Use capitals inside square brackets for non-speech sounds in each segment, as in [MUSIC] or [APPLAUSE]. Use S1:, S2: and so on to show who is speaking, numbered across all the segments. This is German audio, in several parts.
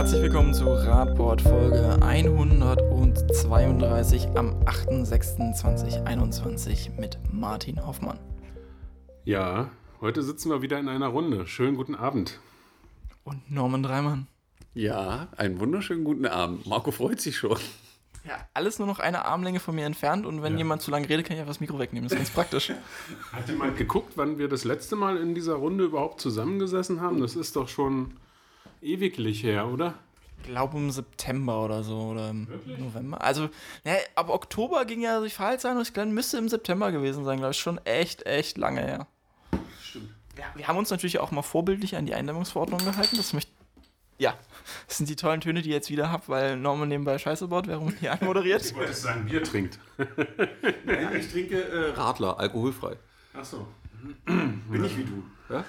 S1: Herzlich willkommen zu Radboard Folge 132 am 8.06.2021 mit Martin Hoffmann.
S2: Ja, heute sitzen wir wieder in einer Runde. Schönen guten Abend.
S1: Und Norman Dreimann.
S3: Ja, einen wunderschönen guten Abend. Marco freut sich schon.
S1: Ja, alles nur noch eine Armlänge von mir entfernt und wenn
S2: Ja.
S1: jemand zu lange redet, kann ich einfach das Mikro wegnehmen. Das ist ganz praktisch. [LAUGHS]
S2: Hat jemand geguckt, wann wir das letzte Mal in dieser Runde überhaupt zusammengesessen haben? Das ist doch schon ewiglich her, oder?
S1: Ich glaube im September oder so oder im November. Also, ne, ab Oktober ging ja durch Verhaltssachen und ich glaube, müsste im September gewesen sein, glaube ich. Schon echt, echt lange her.
S2: Stimmt.
S1: Ja, wir haben uns natürlich auch mal vorbildlich an die Eindämmungsverordnung gehalten. Das möchte. Ja, das sind die tollen Töne, die ihr jetzt wieder habt, weil Norman nebenbei Scheiße baut, während hier anmoderiert.
S2: Ich wollte sagen, Bier trinkt. [LAUGHS]
S3: Nein, ich trinke äh, Radler, alkoholfrei.
S2: Achso.
S3: Bin ich wie du. Ja?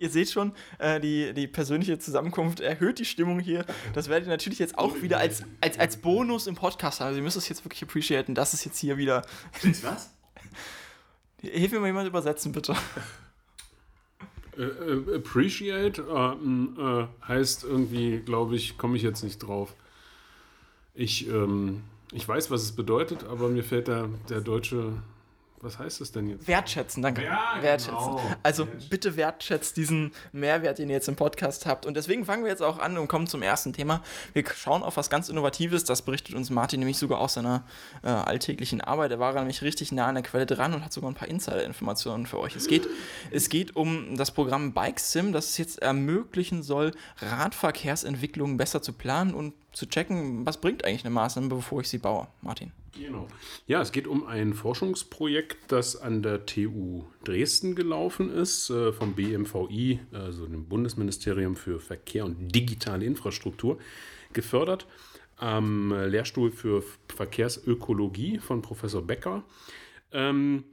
S1: Ihr seht schon, äh, die, die persönliche Zusammenkunft erhöht die Stimmung hier. Das werdet ihr natürlich jetzt auch wieder als, als, als Bonus im Podcast haben. Also ihr müsst es jetzt wirklich appreciaten, dass es jetzt hier wieder.
S3: Was? [LAUGHS]
S1: Hilf mir mal jemand übersetzen, bitte.
S2: Äh, äh, appreciate äh, äh, heißt irgendwie, glaube ich, komme ich jetzt nicht drauf. Ich, ähm, ich weiß, was es bedeutet, aber mir fällt der, der deutsche. Was heißt es denn jetzt?
S1: Wertschätzen, danke.
S2: Ja, genau.
S1: wertschätzen. Also
S2: Wertschätzen.
S1: bitte wertschätzt diesen Mehrwert, den ihr jetzt im Podcast habt. Und deswegen fangen wir jetzt auch an und kommen zum ersten Thema. Wir schauen auf was ganz Innovatives. Das berichtet uns Martin nämlich sogar aus seiner äh, alltäglichen Arbeit. Er war nämlich richtig nah an der Quelle dran und hat sogar ein paar Insider-Informationen für euch. Es geht, es geht um das Programm Bike Sim, das es jetzt ermöglichen soll, Radverkehrsentwicklungen besser zu planen und zu checken, was bringt eigentlich eine Maßnahme, bevor ich sie baue. Martin.
S2: Genau. Ja, es geht um ein Forschungsprojekt, das an der TU Dresden gelaufen ist, äh, vom BMVI, also dem Bundesministerium für Verkehr und digitale Infrastruktur, gefördert am Lehrstuhl für Verkehrsökologie von Professor Becker. Ähm,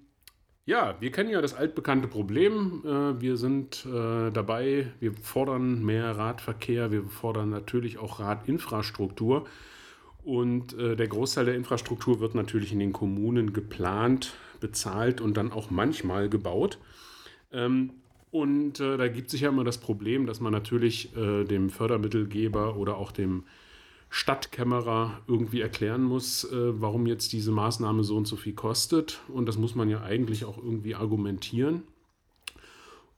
S2: ja, wir kennen ja das altbekannte Problem. Äh, wir sind äh, dabei, wir fordern mehr Radverkehr, wir fordern natürlich auch Radinfrastruktur. Und äh, der Großteil der Infrastruktur wird natürlich in den Kommunen geplant, bezahlt und dann auch manchmal gebaut. Ähm, und äh, da gibt sich ja immer das Problem, dass man natürlich äh, dem Fördermittelgeber oder auch dem Stadtkämmerer irgendwie erklären muss, äh, warum jetzt diese Maßnahme so und so viel kostet. Und das muss man ja eigentlich auch irgendwie argumentieren.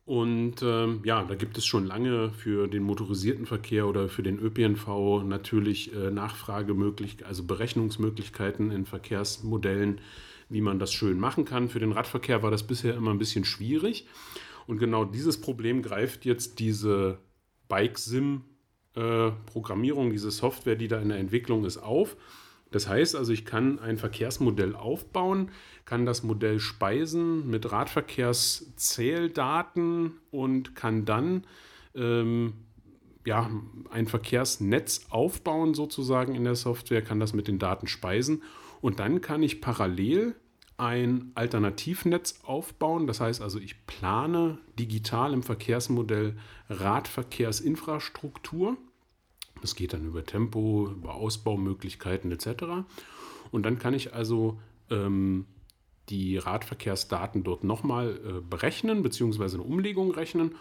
S2: Und ähm, ja, da gibt es schon lange für den motorisierten Verkehr oder für den ÖPNV natürlich äh, Nachfragemöglichkeiten, also Berechnungsmöglichkeiten in Verkehrsmodellen, wie man das schön machen kann. Für den Radverkehr war das bisher immer ein bisschen schwierig. Und genau dieses Problem greift jetzt diese Bike-Sim-Programmierung, diese Software, die da in der Entwicklung ist, auf. Das heißt also, ich kann ein Verkehrsmodell aufbauen, kann das Modell speisen mit Radverkehrszähldaten und kann dann ähm, ja, ein Verkehrsnetz aufbauen sozusagen in der Software, kann das mit den Daten speisen und dann kann ich parallel ein Alternativnetz aufbauen. Das heißt also, ich plane digital im Verkehrsmodell Radverkehrsinfrastruktur. Das geht dann über Tempo, über Ausbaumöglichkeiten etc. Und dann kann ich also ähm, die Radverkehrsdaten dort nochmal äh, berechnen, beziehungsweise eine Umlegung rechnen.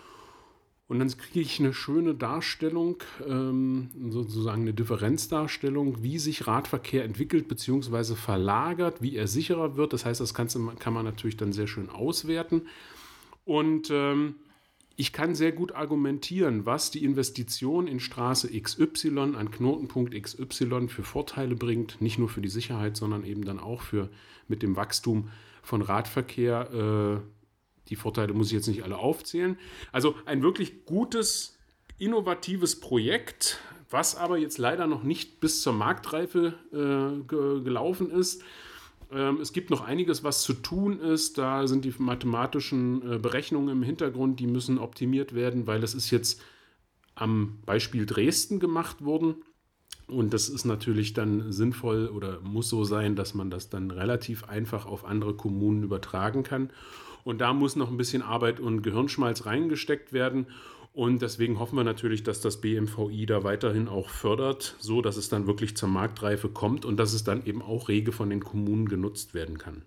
S2: Und dann kriege ich eine schöne Darstellung, ähm, sozusagen eine Differenzdarstellung, wie sich Radverkehr entwickelt bzw. verlagert, wie er sicherer wird. Das heißt, das Ganze kann man natürlich dann sehr schön auswerten. Und ähm, ich kann sehr gut argumentieren, was die Investition in Straße XY an Knotenpunkt XY für Vorteile bringt, nicht nur für die Sicherheit, sondern eben dann auch für mit dem Wachstum von Radverkehr. Äh, die Vorteile muss ich jetzt nicht alle aufzählen. Also ein wirklich gutes, innovatives Projekt, was aber jetzt leider noch nicht bis zur Marktreife äh, ge gelaufen ist. Ähm, es gibt noch einiges, was zu tun ist. Da sind die mathematischen äh, Berechnungen im Hintergrund, die müssen optimiert werden, weil es ist jetzt am Beispiel Dresden gemacht worden. Und das ist natürlich dann sinnvoll oder muss so sein, dass man das dann relativ einfach auf andere Kommunen übertragen kann. Und da muss noch ein bisschen Arbeit und Gehirnschmalz reingesteckt werden. Und deswegen hoffen wir natürlich, dass das BMVI da weiterhin auch fördert, so dass es dann wirklich zur Marktreife kommt und dass es dann eben auch rege von den Kommunen genutzt werden kann.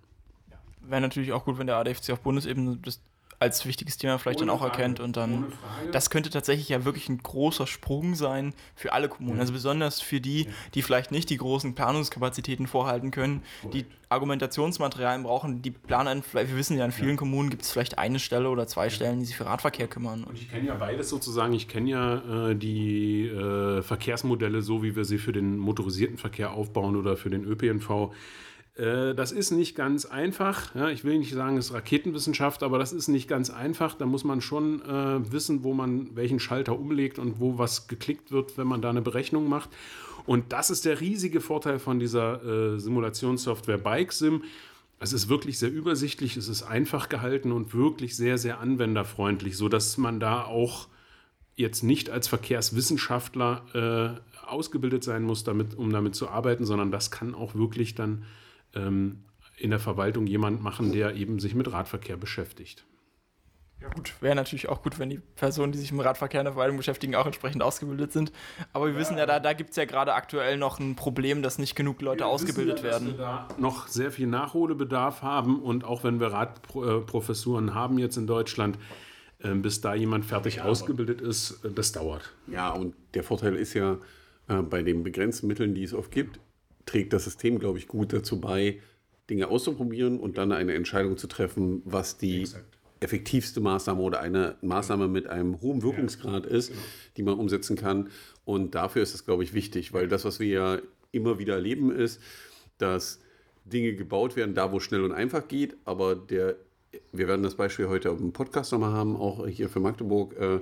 S1: Wäre natürlich auch gut, wenn der ADFC auf Bundesebene das als wichtiges Thema vielleicht
S2: Ohne
S1: dann auch erkennt und dann das könnte tatsächlich ja wirklich ein großer Sprung sein für alle Kommunen. Also besonders für die, die vielleicht nicht die großen Planungskapazitäten vorhalten können, die Argumentationsmaterialien brauchen, die planen, wir wissen ja, in vielen Kommunen gibt es vielleicht eine Stelle oder zwei Stellen, die sich für Radverkehr kümmern.
S2: Und ich kenne ja beides sozusagen. Ich kenne ja äh, die äh, Verkehrsmodelle, so wie wir sie für den motorisierten Verkehr aufbauen oder für den ÖPNV. Äh, das ist nicht ganz einfach. Ich will nicht sagen, es ist Raketenwissenschaft, aber das ist nicht ganz einfach. Da muss man schon äh, wissen, wo man welchen Schalter umlegt und wo was geklickt wird, wenn man da eine Berechnung macht. Und das ist der riesige Vorteil von dieser äh, Simulationssoftware BikeSim. Es ist wirklich sehr übersichtlich, es ist einfach gehalten und wirklich sehr, sehr anwenderfreundlich, sodass man da auch jetzt nicht als Verkehrswissenschaftler äh, ausgebildet sein muss, damit, um damit zu arbeiten, sondern das kann auch wirklich dann ähm, in der Verwaltung jemand machen, der eben sich mit Radverkehr beschäftigt.
S1: Ja gut, wäre natürlich auch gut, wenn die Personen, die sich mit Radverkehr in der Verwaltung beschäftigen, auch entsprechend ausgebildet sind. Aber wir wissen ja, da, da gibt es ja gerade aktuell noch ein Problem, dass nicht genug Leute
S2: Wir
S1: ausgebildet
S2: wissen ja,
S1: werden.
S2: Dass wir da noch sehr viel Nachholbedarf haben und auch wenn wir Radprofessuren haben jetzt in Deutschland, äh, bis da jemand fertig ausgebildet ist, äh, das dauert.
S3: Ja, und der Vorteil ist ja, äh, bei den begrenzten Mitteln, die es oft gibt, trägt das System, glaube ich, gut dazu bei, Dinge auszuprobieren und dann eine Entscheidung zu treffen, was die
S2: Exakt.
S3: effektivste Maßnahme oder eine Maßnahme mit einem hohen Wirkungsgrad ist, die man umsetzen kann. Und dafür ist es, glaube ich, wichtig, weil das, was wir ja immer wieder erleben, ist, dass Dinge gebaut werden, da wo es schnell und einfach geht, aber der, wir werden das Beispiel heute dem Podcast nochmal haben, auch hier für Magdeburg, äh,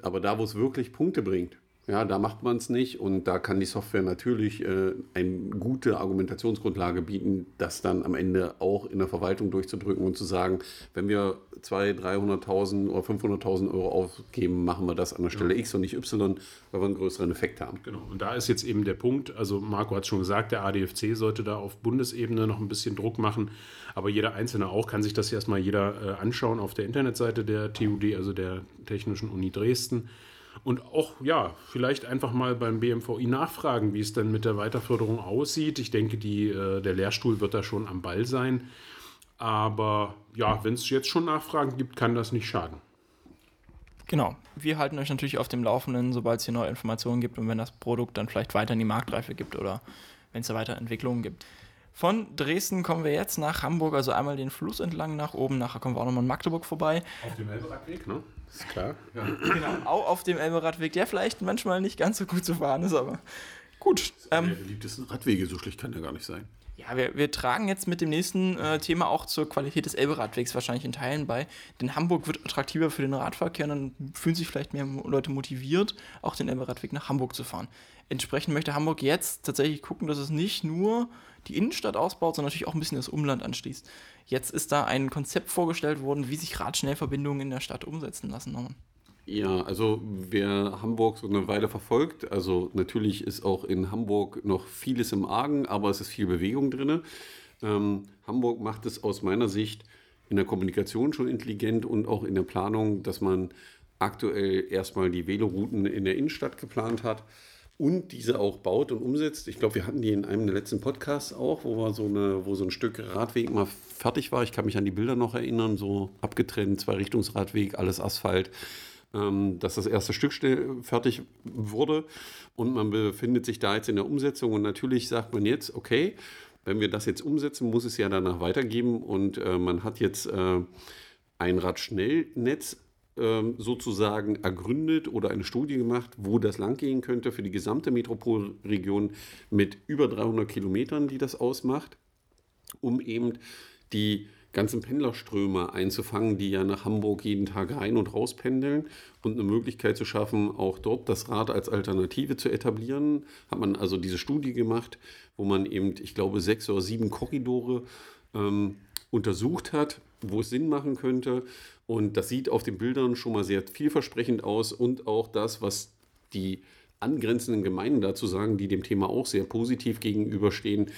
S3: aber da, wo es wirklich Punkte bringt, ja, da macht man es nicht und da kann die Software natürlich äh, eine gute Argumentationsgrundlage bieten, das dann am Ende auch in der Verwaltung durchzudrücken und zu sagen, wenn wir 200.000, 300.000 oder 500.000 Euro aufgeben, machen wir das an der Stelle X und nicht Y, weil wir einen größeren Effekt haben.
S2: Genau, und da ist jetzt eben der Punkt, also Marco hat schon gesagt, der ADFC sollte da auf Bundesebene noch ein bisschen Druck machen, aber jeder Einzelne auch, kann sich das erstmal jeder äh, anschauen auf der Internetseite der TUD, also der Technischen Uni Dresden. Und auch, ja, vielleicht einfach mal beim BMVI nachfragen, wie es denn mit der Weiterförderung aussieht. Ich denke, die, äh, der Lehrstuhl wird da schon am Ball sein. Aber ja, wenn es jetzt schon Nachfragen gibt, kann das nicht schaden.
S1: Genau. Wir halten euch natürlich auf dem Laufenden, sobald es hier neue Informationen gibt und wenn das Produkt dann vielleicht weiter in die Marktreife gibt oder wenn es da weiter Entwicklungen gibt. Von Dresden kommen wir jetzt nach Hamburg, also einmal den Fluss entlang nach oben, nachher kommen wir auch nochmal in Magdeburg vorbei.
S2: Auf dem Elberadweg, ne?
S3: Ist klar.
S1: Genau, auch auf dem Elberadweg, der vielleicht manchmal nicht ganz so gut zu fahren ist, aber gut.
S3: Einer
S1: Ähm,
S3: der beliebtesten Radwege, so schlecht kann der gar nicht sein.
S1: ja, wir, wir tragen jetzt mit dem nächsten äh, Thema auch zur Qualität des Elberadwegs wahrscheinlich in Teilen bei, denn Hamburg wird attraktiver für den Radverkehr und dann fühlen sich vielleicht mehr Leute motiviert, auch den Elberadweg nach Hamburg zu fahren. Entsprechend möchte Hamburg jetzt tatsächlich gucken, dass es nicht nur die Innenstadt ausbaut, sondern natürlich auch ein bisschen das Umland anschließt. Jetzt ist da ein Konzept vorgestellt worden, wie sich Radschnellverbindungen in der Stadt umsetzen lassen.
S3: Ja, also wer Hamburg so eine Weile verfolgt, also natürlich ist auch in Hamburg noch vieles im Argen, aber es ist viel Bewegung drin. Ähm, Hamburg macht es aus meiner Sicht in der Kommunikation schon intelligent und auch in der Planung, dass man aktuell erstmal die Velorouten in der Innenstadt geplant hat und diese auch baut und umsetzt. Ich glaube, wir hatten die in einem der letzten Podcasts auch, wo wir so eine, wo so ein Stück Radweg mal fertig war. Ich kann mich an die Bilder noch erinnern, so abgetrennt, zwei Richtungsradweg, alles Asphalt ähm, dass das erste Stück fertig wurde und man befindet sich da jetzt in der Umsetzung und natürlich sagt man jetzt, okay, wenn wir das jetzt umsetzen, muss es ja danach weitergeben und äh, man hat jetzt äh, ein Radschnellnetz ähm, sozusagen ergründet oder eine Studie gemacht, wo das langgehen könnte für die gesamte Metropolregion mit über 300 Kilometern, die das ausmacht um eben die ganzen Pendlerströme einzufangen, die ja nach Hamburg jeden Tag rein und raus pendeln und eine Möglichkeit zu schaffen, auch dort das Rad als Alternative zu etablieren. Hat man also diese Studie gemacht, wo man eben, ich glaube, sechs oder sieben Korridore ähm, untersucht hat, wo es Sinn machen könnte. Und das sieht auf den Bildern schon mal sehr vielversprechend aus und auch das, was die angrenzenden Gemeinden dazu sagen, die dem Thema auch sehr positiv gegenüberstehen,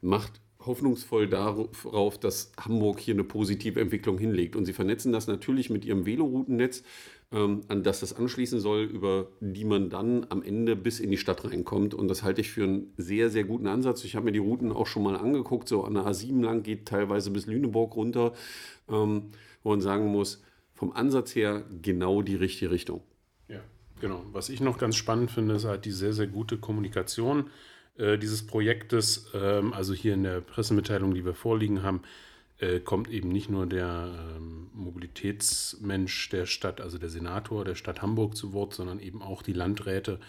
S3: macht hoffnungsvoll darauf, dass Hamburg hier eine positive Entwicklung hinlegt. Und sie vernetzen das natürlich mit ihrem Veloroutennetz, an das das anschließen soll, über die man dann am Ende bis in die Stadt reinkommt. Und das halte ich für einen sehr, sehr guten Ansatz. Ich habe mir die Routen auch schon mal angeguckt, so an der A7 lang geht teilweise bis Lüneburg runter, ähm, wo man sagen muss, vom Ansatz her genau die richtige Richtung.
S2: Ja, genau. Was ich noch ganz spannend finde, ist halt die sehr, sehr gute Kommunikation äh, dieses Projektes. Ähm, also hier in der Pressemitteilung, die wir vorliegen haben, äh, kommt eben nicht nur der ähm, Mobilitätsmensch der Stadt, also der Senator der Stadt Hamburg zu Wort, sondern eben auch die Landräte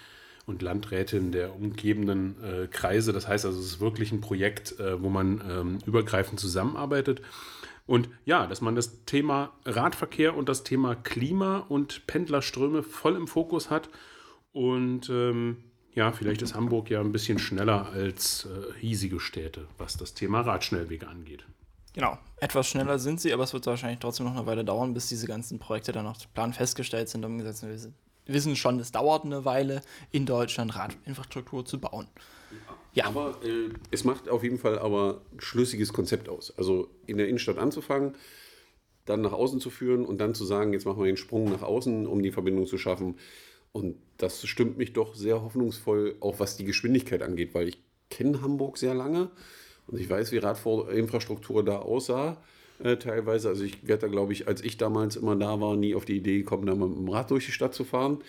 S2: und Landrätinnen der umgebenden äh, Kreise. Das heißt also, es ist wirklich ein Projekt, äh, wo man ähm, übergreifend zusammenarbeitet. Und ja, dass man das Thema Radverkehr und das Thema Klima und Pendlerströme voll im Fokus hat. Und ähm, ja, vielleicht ist Hamburg ja ein bisschen schneller als äh, hiesige Städte, was das Thema Radschnellwege angeht.
S1: Genau, etwas schneller sind sie, aber es wird wahrscheinlich trotzdem noch eine Weile dauern, bis diese ganzen Projekte dann auf Plan festgestellt sind, umgesetzt sind. Wir wissen schon, es dauert eine Weile, in Deutschland Radinfrastruktur zu bauen.
S3: Ja. Aber äh, es macht auf jeden Fall aber ein schlüssiges Konzept aus. Also in der Innenstadt anzufangen, dann nach außen zu führen und dann zu sagen, jetzt machen wir den Sprung nach außen, um die Verbindung zu schaffen. Und das stimmt mich doch sehr hoffnungsvoll, auch was die Geschwindigkeit angeht, weil ich kenne Hamburg sehr lange und ich weiß, wie Radinfrastruktur da aussah. Äh, teilweise, also ich werde da, glaube ich, als ich damals immer da war, nie auf die Idee gekommen, da mit dem Rad durch die Stadt zu fahren.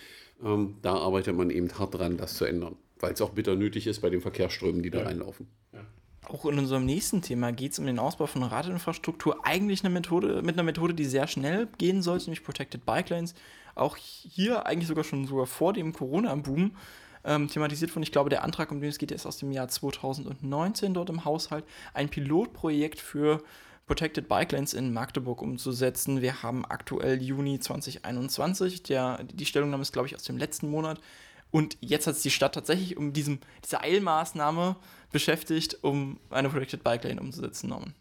S3: Ähm, da arbeitet man eben hart dran, das zu ändern, weil es auch bitter nötig ist bei den Verkehrsströmen, die da ja. reinlaufen. Ja.
S1: Auch in unserem nächsten Thema geht es um den Ausbau von Radinfrastruktur. Eigentlich eine Methode, mit einer Methode, die sehr schnell gehen sollte, nämlich Protected Bike Lanes. Auch hier eigentlich sogar schon sogar vor dem Corona-Boom ähm, thematisiert von, ich glaube, der Antrag, um den es geht, ist aus dem Jahr 2019 dort im Haushalt. Ein Pilotprojekt für Protected Bike Lanes in Magdeburg umzusetzen. Wir haben aktuell Juni 2021. Der, die Stellungnahme ist, glaube ich, aus dem letzten Monat. Und jetzt hat sich die Stadt tatsächlich um diesem, diese Eilmaßnahme beschäftigt, um eine Protected Bike Lane umzusetzen. Norman.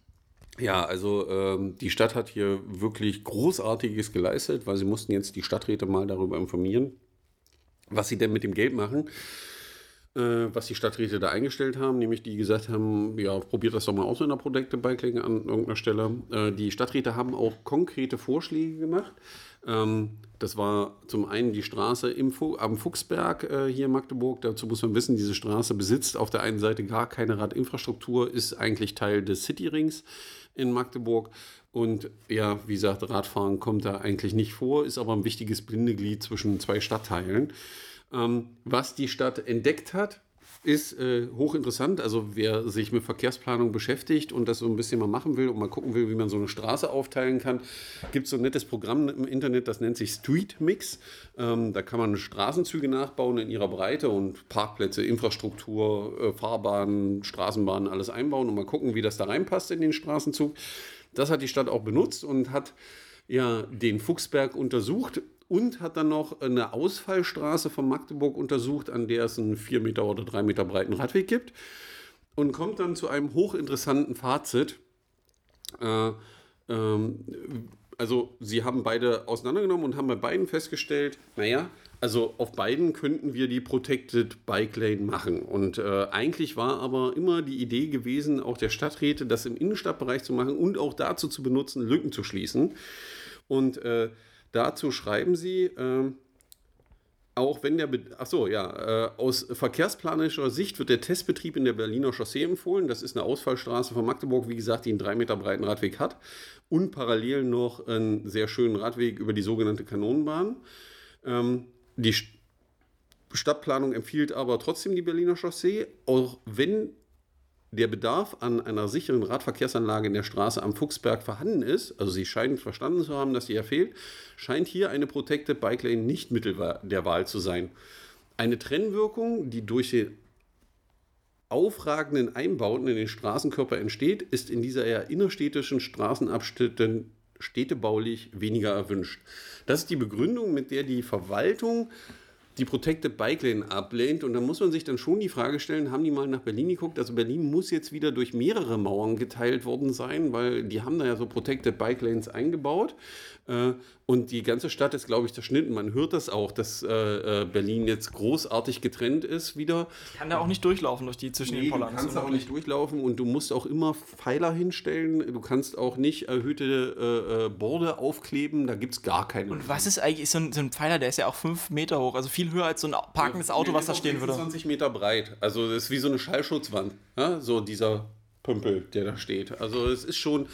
S3: Ja, also ähm, die Stadt hat hier wirklich Großartiges geleistet, weil sie mussten jetzt die Stadträte mal darüber informieren, was sie denn mit dem Geld machen, äh, was die Stadträte da eingestellt haben, nämlich die gesagt haben, ja, probiert das doch mal aus in der Projekte Bikling an irgendeiner Stelle. Äh, die Stadträte haben auch konkrete Vorschläge gemacht. Ähm, das war zum einen die Straße im Fu am Fuchsberg äh, hier in Magdeburg. Dazu muss man wissen, diese Straße besitzt auf der einen Seite gar keine Radinfrastruktur, ist eigentlich Teil des Cityrings in Magdeburg. Und ja, wie gesagt, Radfahren kommt da eigentlich nicht vor, ist aber ein wichtiges Bindeglied zwischen zwei Stadtteilen. Ähm, was die Stadt entdeckt hat, ist äh, hochinteressant. Also wer sich mit Verkehrsplanung beschäftigt und das so ein bisschen mal machen will und mal gucken will, wie man so eine Straße aufteilen kann, gibt es so ein nettes Programm im Internet, das nennt sich Street Mix. Ähm, da kann man Straßenzüge nachbauen in ihrer Breite und Parkplätze, Infrastruktur, äh, Fahrbahnen, Straßenbahnen, alles einbauen und mal gucken, wie das da reinpasst in den Straßenzug. Das hat die Stadt auch benutzt und hat ja den Fuchsberg untersucht und hat dann noch eine Ausfallstraße von Magdeburg untersucht, an der es einen 4 Meter oder 3 Meter breiten Radweg gibt und kommt dann zu einem hochinteressanten Fazit. Äh, ähm, also sie haben beide auseinandergenommen und haben bei beiden festgestellt, naja, also auf beiden könnten wir die Protected Bike Lane machen. Und äh, eigentlich war aber immer die Idee gewesen, auch der Stadträte, das im Innenstadtbereich zu machen und auch dazu zu benutzen, Lücken zu schließen. Und äh, Dazu schreiben sie, äh, auch wenn der, Be achso, ja, äh, aus verkehrsplanischer Sicht wird der Testbetrieb in der Berliner Chaussee empfohlen. Das ist eine Ausfallstraße von Magdeburg, wie gesagt, die einen drei Meter breiten Radweg hat und parallel noch einen sehr schönen Radweg über die sogenannte Kanonenbahn. Ähm, die Stadtplanung empfiehlt aber trotzdem die Berliner Chaussee, auch wenn der Bedarf an einer sicheren Radverkehrsanlage in der Straße am Fuchsberg vorhanden ist, also Sie scheinen verstanden zu haben, dass sie ja fehlt, scheint hier eine Protected Bike Lane nicht Mittel der Wahl zu sein. Eine Trennwirkung, die durch die aufragenden Einbauten in den Straßenkörper entsteht, ist in dieser eher innerstädtischen Straßenabschnitten städtebaulich weniger erwünscht. Das ist die Begründung, mit der die Verwaltung die Protected Bike Lane ablehnt. Und da muss man sich dann schon die Frage stellen, haben die mal nach Berlin geguckt? Also Berlin muss jetzt wieder durch mehrere Mauern geteilt worden sein, weil die haben da ja so Protected Bike Lanes eingebaut. Äh, Und die ganze Stadt ist, glaube ich, zerschnitten. Man hört das auch, dass äh, äh, Berlin jetzt großartig getrennt ist wieder.
S1: Kann da auch nicht durchlaufen durch die zwischen
S3: Nee,
S1: den
S3: du
S1: Pollern.
S3: kannst da auch nicht durchlaufen und du musst auch immer Pfeiler hinstellen. Du kannst auch nicht erhöhte äh, äh, Borde aufkleben. Da gibt es gar keine.
S1: Und was ist eigentlich so ein, so ein Pfeiler, der ist ja auch fünf Meter hoch, also viel höher als so ein parkendes Auto, was da stehen würde.
S3: 20 Meter breit. Also das ist wie so eine Schallschutzwand. Ja? So dieser Pümpel, der da steht. Also es ist schon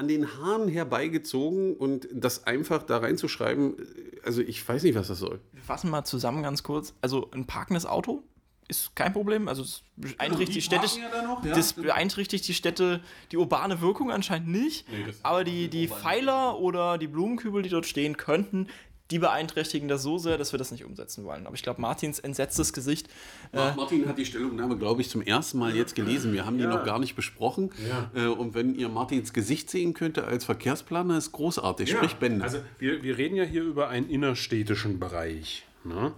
S3: an den Haaren herbeigezogen und das einfach da reinzuschreiben, also ich weiß nicht, was das soll.
S1: Wir fassen mal zusammen ganz kurz. Also ein parkendes Auto ist kein Problem. Also es beeinträchtigt die Städte.
S3: ja noch, ja.
S1: Das beeinträchtigt die Städte, die urbane Wirkung anscheinend nicht.
S3: das-
S1: aber die, die Pfeiler oder die Blumenkübel, die dort stehen könnten, die beeinträchtigen das so sehr, dass wir das nicht umsetzen wollen. Aber ich glaube, Martins entsetztes Gesicht.
S3: Mark Martin hat die Stellungnahme, glaube ich, zum ersten Mal jetzt gelesen. Wir haben die noch gar nicht besprochen. Äh, Und wenn ihr Martins Gesicht sehen könnte als Verkehrsplaner, ist großartig. Sprich Bände.
S2: Also wir, wir reden ja hier über einen innerstädtischen Bereich. Ne?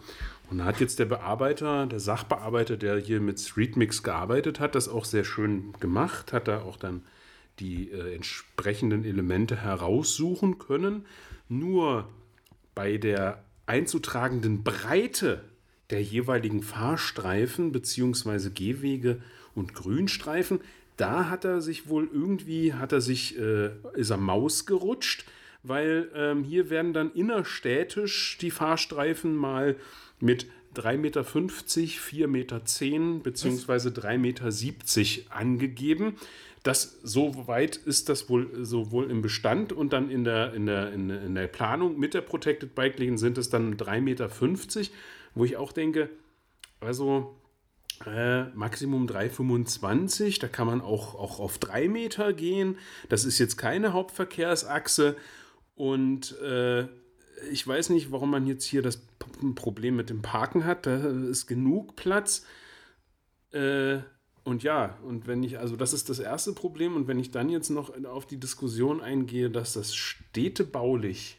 S2: Und da hat jetzt der Bearbeiter, der Sachbearbeiter, der hier mit Streetmix gearbeitet hat, das auch sehr schön gemacht, hat da auch dann die äh, entsprechenden Elemente heraussuchen können. Nur bei der einzutragenden Breite der jeweiligen Fahrstreifen bzw. Gehwege und Grünstreifen, da hat er sich wohl irgendwie, hat er sich, äh, ist er Maus gerutscht, weil ähm, hier werden dann innerstädtisch die Fahrstreifen mal mit 3,50 Meter, 4,10 Meter bzw. 3,70 Meter angegeben. Das, so weit ist das wohl sowohl im Bestand und dann in der, in der, in, in der Planung mit der Protected Bike Lane sind es dann 3,50 Meter, wo ich auch denke, also äh, Maximum 3,25, da kann man auch, auch auf 3 Meter gehen. Das ist jetzt keine Hauptverkehrsachse und äh, ich weiß nicht, warum man jetzt hier das Problem mit dem Parken hat. Da ist genug Platz. Äh, und ja, und wenn ich, also das ist das erste Problem, und wenn ich dann jetzt noch auf die Diskussion eingehe, dass das städtebaulich,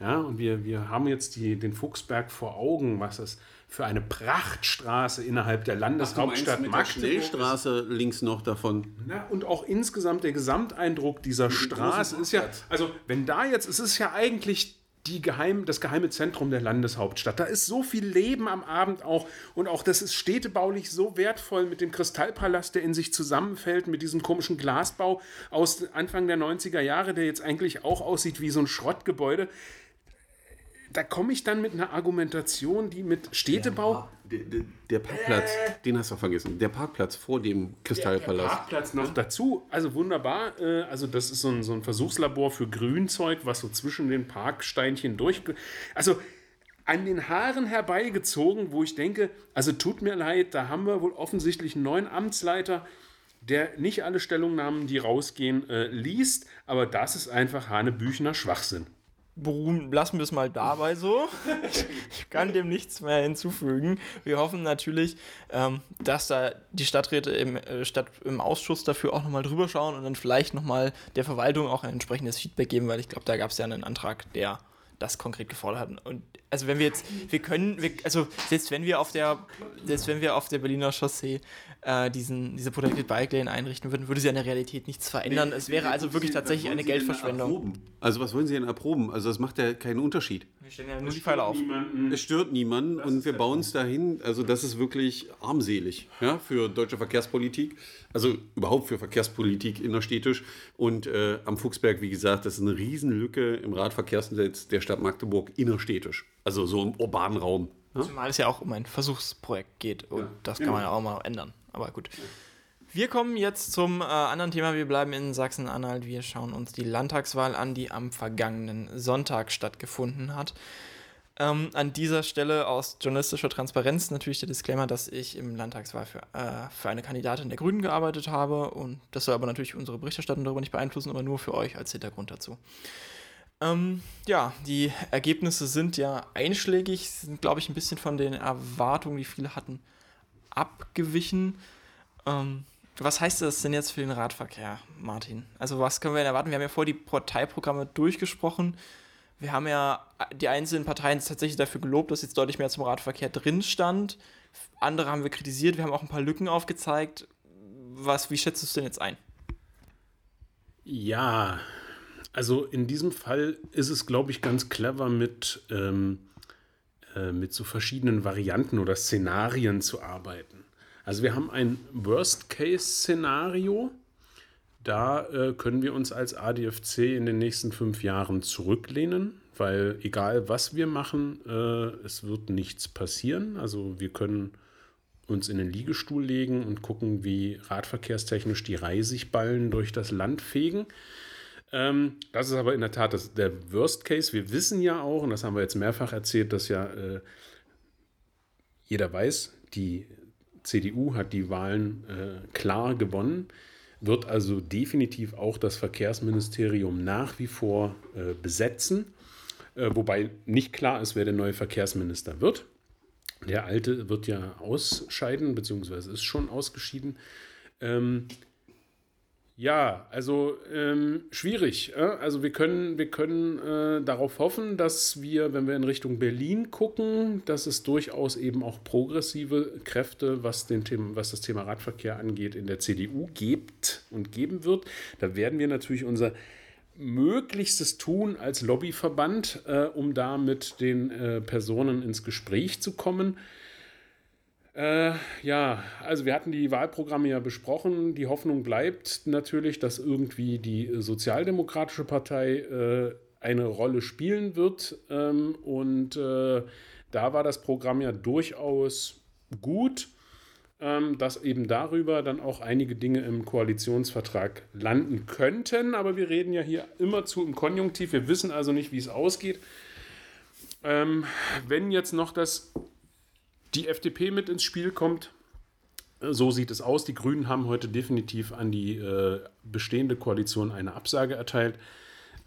S2: ja, und wir, wir haben jetzt die, den Fuchsberg vor Augen, was das für eine Prachtstraße innerhalb der Landeshauptstadt
S3: mit der
S2: Magdeburg ist.
S3: Schnellstraße links noch davon.
S2: Na, und auch insgesamt der Gesamteindruck dieser Straße ist ja, also wenn da jetzt, es ist ja eigentlich die geheim, das geheime Zentrum der Landeshauptstadt. Da ist so viel Leben am Abend auch und auch das ist städtebaulich so wertvoll mit dem Kristallpalast, der in sich zusammenfällt, mit diesem komischen Glasbau aus Anfang der 90er Jahre, der jetzt eigentlich auch aussieht wie so ein Schrottgebäude. Da komme ich dann mit einer Argumentation, die mit Städtebau
S3: Der, der, der Parkplatz, den hast du vergessen. Der Parkplatz vor dem
S2: der
S3: Kristallpalast.
S2: Parkplatz noch dazu. Also wunderbar. Äh, Also das ist so ein, so ein Versuchslabor für Grünzeug, was so zwischen den Parksteinchen durch... Also an den Haaren herbeigezogen, wo ich denke, also tut mir leid, da haben wir wohl offensichtlich einen neuen Amtsleiter, der nicht alle Stellungnahmen, die rausgehen, äh, liest, aber das ist einfach Hanebüchener Schwachsinn.
S1: Beruhen, lassen wir es mal dabei so. Ich kann dem nichts mehr hinzufügen. Wir hoffen natürlich, ähm, dass da die Stadträte im, äh, Stadt, im Ausschuss dafür auch nochmal drüber schauen und dann vielleicht nochmal der Verwaltung auch ein entsprechendes Feedback geben, weil ich glaube, da gab es ja einen Antrag, der das konkret gefordert hat. Und also wenn wir jetzt, wir können, wir, also selbst wenn wir auf der, selbst wenn wir auf der Berliner Chaussee äh, diesen, diese Protected Bike Lane einrichten würden, würde sie an der Realität nichts verändern. es wäre also wirklich tatsächlich eine Geldverschwendung.
S3: Also was wollen Sie denn erproben? Also das macht ja keinen Unterschied.
S1: Wir stellen ja nur die Pfeile auf.
S3: Es stört niemanden und wir bauen es dahin. Also das ist wirklich armselig ja, für deutsche Verkehrspolitik. Also überhaupt für Verkehrspolitik innerstädtisch. Und äh, am Fuchsberg, wie gesagt, das ist eine Riesenlücke im Radverkehrsgesetz der Stadt Magdeburg innerstädtisch. Also so im urbanen Raum. Ja?
S1: Zumal es ja auch um ein Versuchsprojekt geht und das kann man ja auch mal ändern. Aber gut. Wir kommen jetzt zum äh, anderen Thema. Wir bleiben in Sachsen-Anhalt. Wir schauen uns die Landtagswahl an, die am vergangenen Sonntag stattgefunden hat. Ähm, an dieser Stelle aus journalistischer Transparenz natürlich der Disclaimer, dass ich im Landtagswahl für, äh, für eine Kandidatin der Grünen gearbeitet habe und das soll aber natürlich unsere Berichterstattung darüber nicht beeinflussen, aber nur für euch als Hintergrund dazu. Ähm, ja, die Ergebnisse sind ja einschlägig, sind, glaube ich, ein bisschen von den Erwartungen, die viele hatten, abgewichen. Ähm, was heißt das denn jetzt für den Radverkehr, Martin? Also, was können wir denn erwarten? Wir haben ja vor die Parteiprogramme durchgesprochen. Wir haben ja die einzelnen Parteien tatsächlich dafür gelobt, dass jetzt deutlich mehr zum Radverkehr drin stand. Andere haben wir kritisiert. Wir haben auch ein paar Lücken aufgezeigt. Was, wie schätzt du es denn jetzt ein?
S2: Ja, Also in diesem Fall ist es, glaube ich, ganz clever mit, ähm, äh, mit so verschiedenen Varianten oder Szenarien zu arbeiten. Also wir haben ein Worst-Case-Szenario. Da äh, können wir uns als ADFC in den nächsten fünf Jahren zurücklehnen, weil egal was wir machen, äh, es wird nichts passieren. Also wir können uns in den Liegestuhl legen und gucken, wie radverkehrstechnisch die Reisigballen durch das Land fegen. Ähm, das ist aber in der Tat das, der Worst Case. Wir wissen ja auch, und das haben wir jetzt mehrfach erzählt, dass ja äh, jeder weiß, die CDU hat die Wahlen äh, klar gewonnen, wird also definitiv auch das Verkehrsministerium nach wie vor äh, besetzen, äh, wobei nicht klar ist, wer der neue Verkehrsminister wird. Der alte wird ja ausscheiden, beziehungsweise ist schon ausgeschieden. Ähm, ja, also ähm, schwierig. Äh? Also wir können, wir können äh, darauf hoffen, dass wir, wenn wir in Richtung Berlin gucken, dass es durchaus eben auch progressive Kräfte, was, den Thema, was das Thema Radverkehr angeht, in der CDU gibt und geben wird. Da werden wir natürlich unser Möglichstes tun als Lobbyverband, äh, um da mit den äh, Personen ins Gespräch zu kommen. Äh, ja, also wir hatten die Wahlprogramme ja besprochen. Die Hoffnung bleibt natürlich, dass irgendwie die Sozialdemokratische Partei äh, eine Rolle spielen wird. Ähm, und äh, da war das Programm ja durchaus gut, ähm, dass eben darüber dann auch einige Dinge im Koalitionsvertrag landen könnten. Aber wir reden ja hier immerzu im Konjunktiv. Wir wissen also nicht, wie es ausgeht. Ähm, wenn jetzt noch das die FDP mit ins Spiel kommt. So sieht es aus. Die Grünen haben heute definitiv an die äh, bestehende Koalition eine Absage erteilt.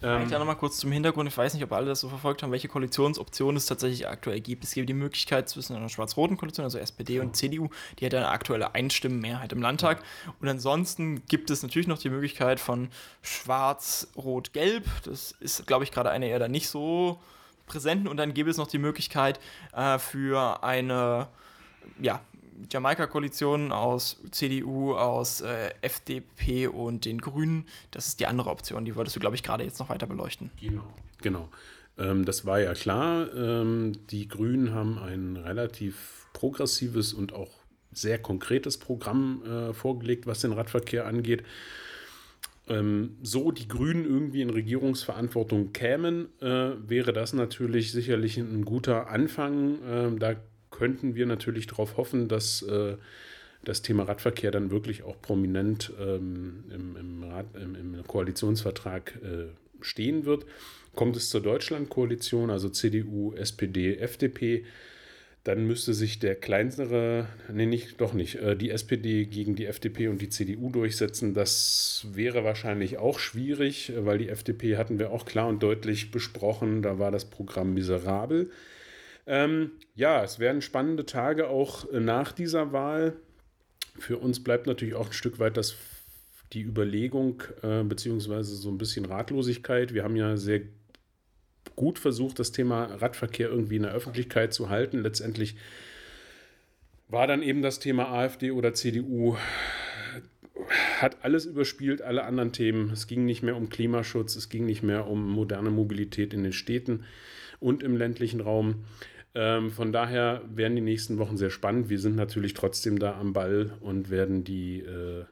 S1: Ähm, ja nochmal kurz zum Hintergrund. Ich weiß nicht, ob alle das so verfolgt haben, welche Koalitionsoptionen es tatsächlich aktuell gibt. Es gibt die Möglichkeit zwischen einer schwarz-roten Koalition, also SPD und CDU, die hat eine aktuelle Einstimmenmehrheit im Landtag. Und ansonsten gibt es natürlich noch die Möglichkeit von schwarz-rot-gelb. Das ist, glaube ich, gerade eine eher da nicht so präsenten und dann gäbe es noch die Möglichkeit äh, für eine ja, Jamaika-Koalition aus CDU, aus äh, FDP und den Grünen. Das ist die andere Option, die wolltest du, glaube ich, gerade jetzt noch weiter beleuchten.
S2: Genau. Genau. Ähm, das war ja klar. Ähm, die Grünen haben ein relativ progressives und auch sehr konkretes Programm äh, vorgelegt, was den Radverkehr angeht ähm, so die Grünen irgendwie in Regierungsverantwortung kämen, äh, wäre das natürlich sicherlich ein guter Anfang. Äh, da könnten wir natürlich darauf hoffen, dass äh, das Thema Radverkehr dann wirklich auch prominent ähm, im, im, Rat, im, im, Koalitionsvertrag äh, stehen wird. Kommt es zur Deutschlandkoalition, also CDU, SPD, FDP, dann müsste sich der kleinere, nee, nicht, doch nicht, äh, die SPD gegen die FDP und die CDU durchsetzen. Das wäre wahrscheinlich auch schwierig, weil die FDP hatten wir auch klar und deutlich besprochen. Da war das Programm miserabel. Ähm, ja, es werden spannende Tage auch nach dieser Wahl. Für uns bleibt natürlich auch ein Stück weit das, die Überlegung, äh, beziehungsweise so ein bisschen Ratlosigkeit. Wir haben ja sehr gut versucht, das Thema Radverkehr irgendwie in der Öffentlichkeit zu halten. Letztendlich war dann eben das Thema AfD oder CDU, hat alles überspielt, alle anderen Themen. Es ging nicht mehr um Klimaschutz, es ging nicht mehr um moderne Mobilität in den Städten und im ländlichen Raum. Ähm, von daher werden die nächsten Wochen sehr spannend. Wir sind natürlich trotzdem da am Ball und werden die äh,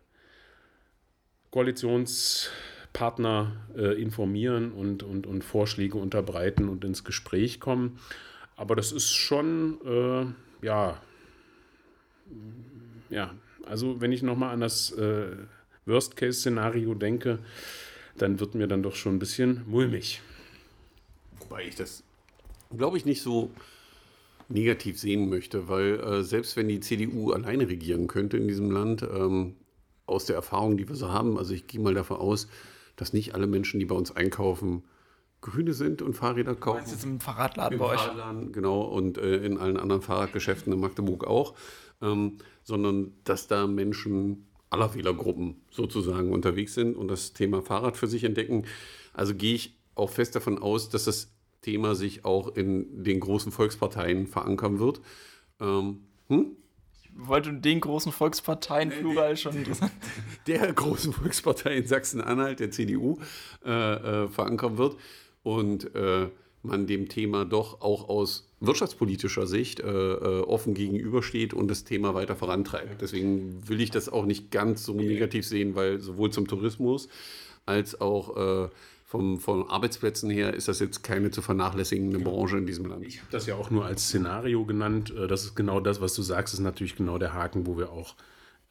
S2: Koalitions- Partner äh, informieren und, und, und Vorschläge unterbreiten und ins Gespräch kommen. Aber das ist schon, äh, ja, ja, also wenn ich nochmal an das äh, Worst-Case-Szenario denke, dann wird mir dann doch schon ein bisschen mulmig.
S3: Wobei ich das, glaube ich, nicht so negativ sehen möchte, weil äh, selbst wenn die CDU alleine regieren könnte in diesem Land, ähm, aus der Erfahrung, die wir so haben, also ich gehe mal davon aus, dass nicht alle Menschen, die bei uns einkaufen, Grüne sind und Fahrräder kaufen. Du
S1: jetzt im Fahrradladen Im bei euch? Fahrradladen,
S3: genau, und äh, in allen anderen Fahrradgeschäften in Magdeburg auch. Ähm, sondern dass da Menschen aller Wählergruppen sozusagen unterwegs sind und das Thema Fahrrad für sich entdecken. Also gehe ich auch fest davon aus, dass das Thema sich auch in den großen Volksparteien verankern wird. Ähm, hm?
S1: Wollte den großen Volksparteien plural schon interessant. [LAUGHS]
S3: Der großen Volkspartei in Sachsen-Anhalt, der CDU, äh, äh, verankern wird. Und äh, man dem Thema doch auch aus wirtschaftspolitischer Sicht äh, äh, offen gegenübersteht und das Thema weiter vorantreibt. Deswegen will ich das auch nicht ganz so negativ sehen, weil sowohl zum Tourismus als auch vom, von Arbeitsplätzen her ist das jetzt keine zu vernachlässigende Branche in diesem Land.
S2: Ich habe das ja auch nur als Szenario genannt. Äh, das ist genau das, was du sagst, ist natürlich genau der Haken, wo wir auch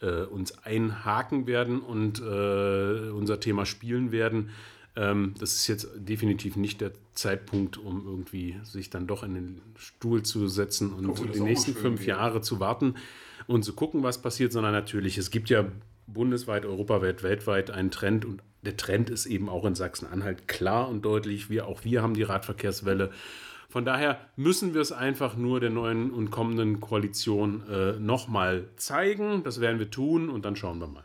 S2: äh, uns einhaken werden und äh, unser Thema spielen werden. Ähm, das ist jetzt definitiv nicht der Zeitpunkt, um irgendwie sich dann doch in den Stuhl zu setzen und
S3: das
S2: die nächsten fünf. Jahre zu warten und zu gucken, was passiert, sondern natürlich, es gibt ja bundesweit, europaweit, weltweit einen Trend und der Trend ist eben auch in Sachsen-Anhalt klar und deutlich. Wir, auch wir haben die Radverkehrswelle. Von daher müssen wir es einfach nur der neuen und kommenden Koalition äh, nochmal zeigen. Das werden wir tun und dann schauen wir mal.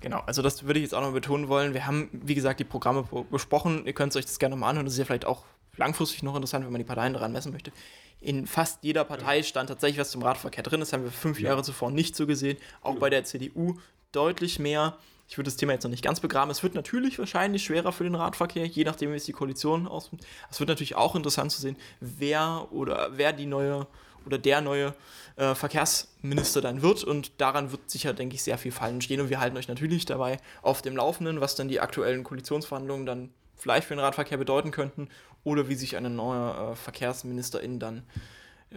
S1: Genau, also das würde ich jetzt auch noch betonen wollen. Wir haben, wie gesagt, die Programme besprochen. Ihr könnt euch das gerne mal anhören. Das ist ja vielleicht auch langfristig noch interessant, wenn man die Parteien daran messen möchte. In fast jeder Partei stand tatsächlich was zum Radverkehr drin. Das haben wir fünf Jahre zuvor nicht so gesehen. Auch bei der CDU deutlich mehr. Ich würde das Thema jetzt noch nicht ganz begraben. Es wird natürlich wahrscheinlich schwerer für den Radverkehr, je nachdem, wie es die Koalition ausmacht. Es wird natürlich auch interessant zu sehen, wer oder wer die neue oder der neue äh, Verkehrsminister dann wird. Und daran wird sicher, denke ich, sehr viel fallen stehen. Und wir halten euch natürlich dabei auf dem Laufenden, was dann die aktuellen Koalitionsverhandlungen dann vielleicht für den Radverkehr bedeuten könnten oder wie sich eine neue äh, Verkehrsministerin dann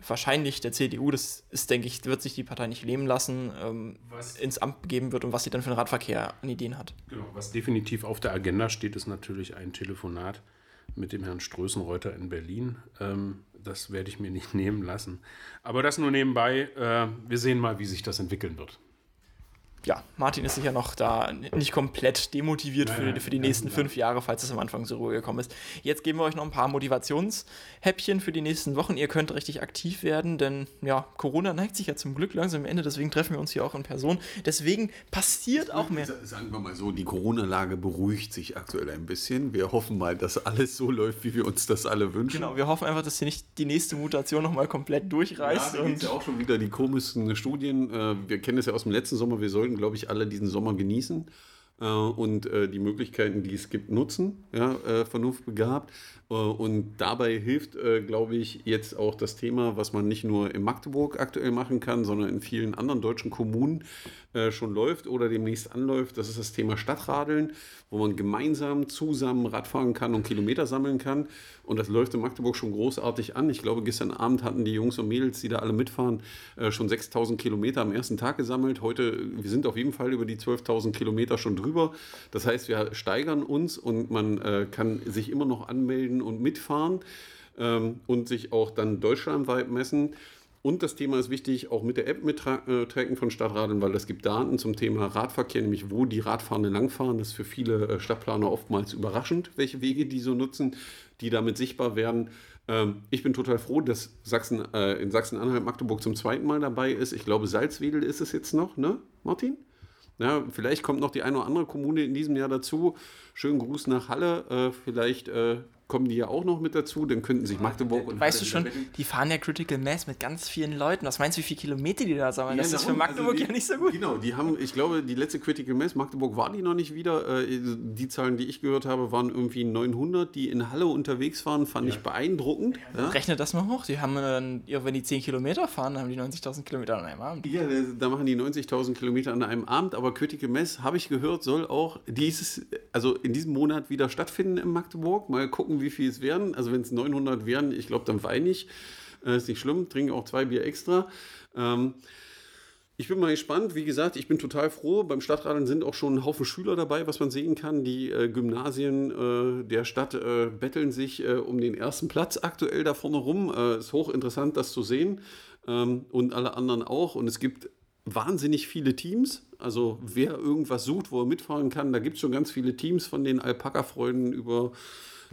S1: wahrscheinlich der CDU, das ist, denke ich, wird sich die Partei nicht leben lassen, ähm,
S2: Was-
S1: ins Amt begeben wird und was sie dann für den Radverkehr an Ideen hat.
S2: Genau, was definitiv auf der Agenda steht, ist natürlich ein Telefonat mit dem Herrn Strößenreuter in Berlin. Ähm, das werde ich mir nicht [LAUGHS] nehmen lassen. Aber das nur nebenbei. Äh, wir sehen mal, wie sich das entwickeln wird.
S1: Ja, Martin ist sicher noch da nicht komplett demotiviert für, die- für die nächsten fünf Jahre, falls es am Anfang so rübergekommen ist. Jetzt geben wir euch noch ein paar Motivationshäppchen für die nächsten Wochen. Ihr könnt richtig aktiv werden, denn ja, Corona neigt sich ja zum Glück langsam am Ende, deswegen treffen wir uns hier auch in Person. Deswegen passiert auch mehr.
S3: Sa- Sagen wir mal so, die Corona-Lage beruhigt sich aktuell ein bisschen. Wir hoffen mal, dass alles so läuft, wie wir uns das alle wünschen.
S1: Genau, wir hoffen einfach, dass hier nicht die nächste Mutation nochmal komplett
S3: Ja,
S1: durchreißt.
S3: da gibt ja auch schon wieder die komischsten Studien. Äh, Wir kennen es ja aus dem letzten Sommer. Wir sollten, glaube ich, alle diesen Sommer genießen äh, und äh, die Möglichkeiten, die es gibt, nutzen, ja, äh, vernunftbegabt. Äh, Und dabei hilft, äh, glaube ich, jetzt auch das Thema, was man nicht nur in Magdeburg aktuell machen kann, sondern in vielen anderen deutschen Kommunen äh, schon läuft oder demnächst anläuft. Das ist das Thema Stadtradeln, wo man gemeinsam zusammen Radfahren kann und Kilometer sammeln kann. Und das läuft in Magdeburg schon großartig an. Ich glaube, gestern Abend hatten die Jungs und Mädels, die da alle mitfahren, schon 6000 Kilometer am ersten Tag gesammelt. Heute, wir sind auf jeden Fall über die 12.000 Kilometer schon drüber. Das heißt, wir steigern uns und man kann sich immer noch anmelden und mitfahren ähm, und sich auch dann deutschlandweit messen. Und das Thema ist wichtig, auch mit der App mittracken von Stadtradeln, weil es gibt Daten zum Thema Radverkehr, nämlich wo die Radfahrenden langfahren. Das ist für viele äh, Stadtplaner oftmals überraschend, welche Wege die so nutzen, die damit sichtbar werden. Ähm, Ich bin total froh, dass Sachsen, äh, in Sachsen-Anhalt Magdeburg zum zweiten Mal dabei ist. Ich glaube, Salzwedel ist es jetzt noch, ne, Martin? Ja, vielleicht kommt noch die eine oder andere Kommune in diesem Jahr dazu. Schönen Gruß nach Halle. Äh, vielleicht äh, kommen die ja auch noch mit dazu. Dann könnten sich Magdeburg und
S1: weißt du schon, die fahren ja Critical Mass mit ganz vielen Leuten. Was meinst du, wie viele Kilometer die da sammeln? das
S3: Ja,
S1: ist für
S3: darum,
S1: Magdeburg
S3: also die-
S1: ja nicht so gut.
S3: Genau, die haben, ich glaube, die letzte Critical Mass, Magdeburg war die noch nicht wieder. Äh, Die Zahlen, die ich gehört habe, waren irgendwie 900, die in Halle unterwegs waren, fand ich beeindruckend. Ja,
S1: Rechne das mal hoch. Die haben dann, ja, wenn die 10 Kilometer fahren, dann haben die 90.000 Kilometer an einem Abend.
S3: Ja, da- da machen die 90.000 Kilometer an einem Abend, aber Critical Mass, habe ich gehört, soll auch dieses, also in diesem Monat wieder stattfinden in Magdeburg. Mal gucken, wie viel es werden. Also wenn es 900 wären, ich glaube, dann weine ich. Äh, ist nicht schlimm, trinke auch zwei Bier extra. Ähm, ich bin mal gespannt. Wie gesagt, ich bin total froh. Beim Stadtradeln sind auch schon ein Haufen Schüler dabei, was man sehen kann. Die äh, Gymnasien äh, der Stadt äh, betteln sich äh, um den ersten Platz aktuell da vorne rum. Äh, ist hochinteressant, das zu sehen. Ähm, und alle anderen auch. Und es gibt wahnsinnig viele Teams. Also wer irgendwas sucht, wo er mitfahren kann, da gibt es schon ganz viele Teams von den Alpaka-Freunden über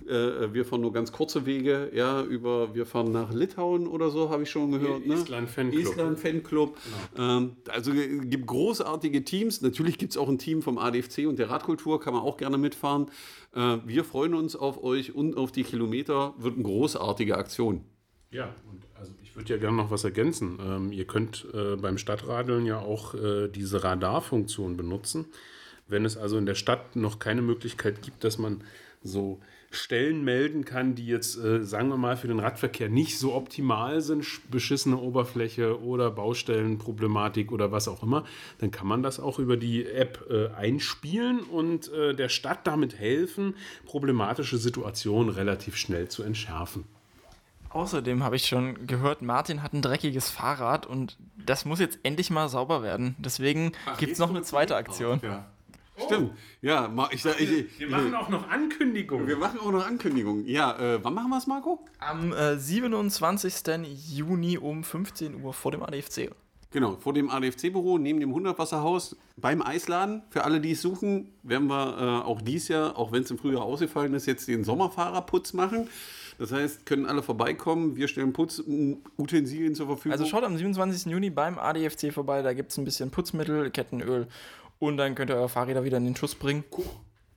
S3: äh, wir fahren nur ganz kurze Wege, ja, über wir fahren nach Litauen oder so, habe ich schon gehört. Ne?
S2: Estland Fanclub.
S3: Estland Fanclub. Ähm, also äh, gibt großartige Teams. Natürlich gibt es auch ein Team vom ADFC und der Radkultur, kann man auch gerne mitfahren. Äh, wir freuen uns auf euch und auf die Kilometer. Wird eine großartige Aktion.
S2: Ja, und also ich würde ja gerne noch was ergänzen. Ähm, ihr könnt äh, beim Stadtradeln ja auch äh, diese Radarfunktion benutzen. Wenn es also in der Stadt noch keine Möglichkeit gibt, dass man so Stellen melden kann, die jetzt, äh, sagen wir mal, für den Radverkehr nicht so optimal sind, sch- beschissene Oberfläche oder Baustellenproblematik oder was auch immer, dann kann man das auch über die App äh, einspielen und äh, der Stadt damit helfen, problematische Situationen relativ schnell zu entschärfen.
S1: Außerdem habe ich schon gehört, Martin hat ein dreckiges Fahrrad und das muss jetzt endlich mal sauber werden. Deswegen gibt es noch eine zweite Aktion.
S3: Ja. Stimmt. Ja, ma- ich, sag- ich,
S2: Wir machen auch noch Ankündigungen.
S3: wir machen auch noch Ankündigungen. Ja, äh, wann machen wir es, Marco?
S1: Am äh, 27. Juni um 15 Uhr vor dem ADFC.
S3: Genau, vor dem ADFC-Büro, neben dem Hundertwasserhaus, beim Eisladen. Für alle, die es suchen, werden wir äh, auch dies Jahr, auch wenn es im Frühjahr ausgefallen ist, jetzt den Sommerfahrerputz machen. Das heißt, können alle vorbeikommen. Wir stellen Putzutensilien zur Verfügung.
S1: Also schaut am 27. Juni beim ADFC vorbei, da gibt es ein bisschen Putzmittel, Kettenöl und dann könnt ihr eure Fahrräder wieder in den Schuss bringen.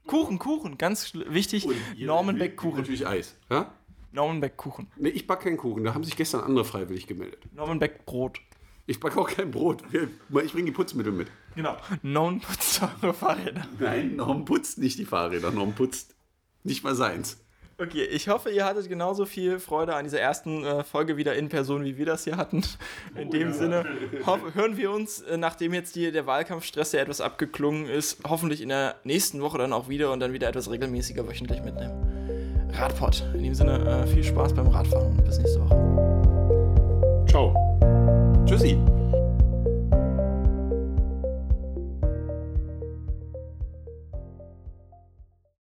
S1: Kuchen, Kuchen, ganz schl- wichtig. Normanbeck Kuchen.
S3: Natürlich Eis. Ja?
S1: Normanbeck Kuchen.
S3: Nee, ich backe keinen Kuchen. Da haben sich gestern andere freiwillig gemeldet.
S1: Normanbeck Brot.
S3: Ich backe auch kein Brot. Ich bringe die Putzmittel mit.
S1: Genau. Norman putzt eure Fahrräder.
S3: Nein, Norm putzt nicht die Fahrräder. Norm putzt nicht mal seins.
S1: Okay, ich hoffe, ihr hattet genauso viel Freude an dieser ersten äh, Folge wieder in Person, wie wir das hier hatten. In dem Sinne hoff, hören wir uns, äh, nachdem jetzt die, der Wahlkampfstress ja etwas abgeklungen ist, hoffentlich in der nächsten Woche dann auch wieder und dann wieder etwas regelmäßiger wöchentlich mit einem Radpod. In dem Sinne, äh, viel Spaß beim Radfahren und bis nächste Woche.
S2: Ciao.
S3: Tschüssi.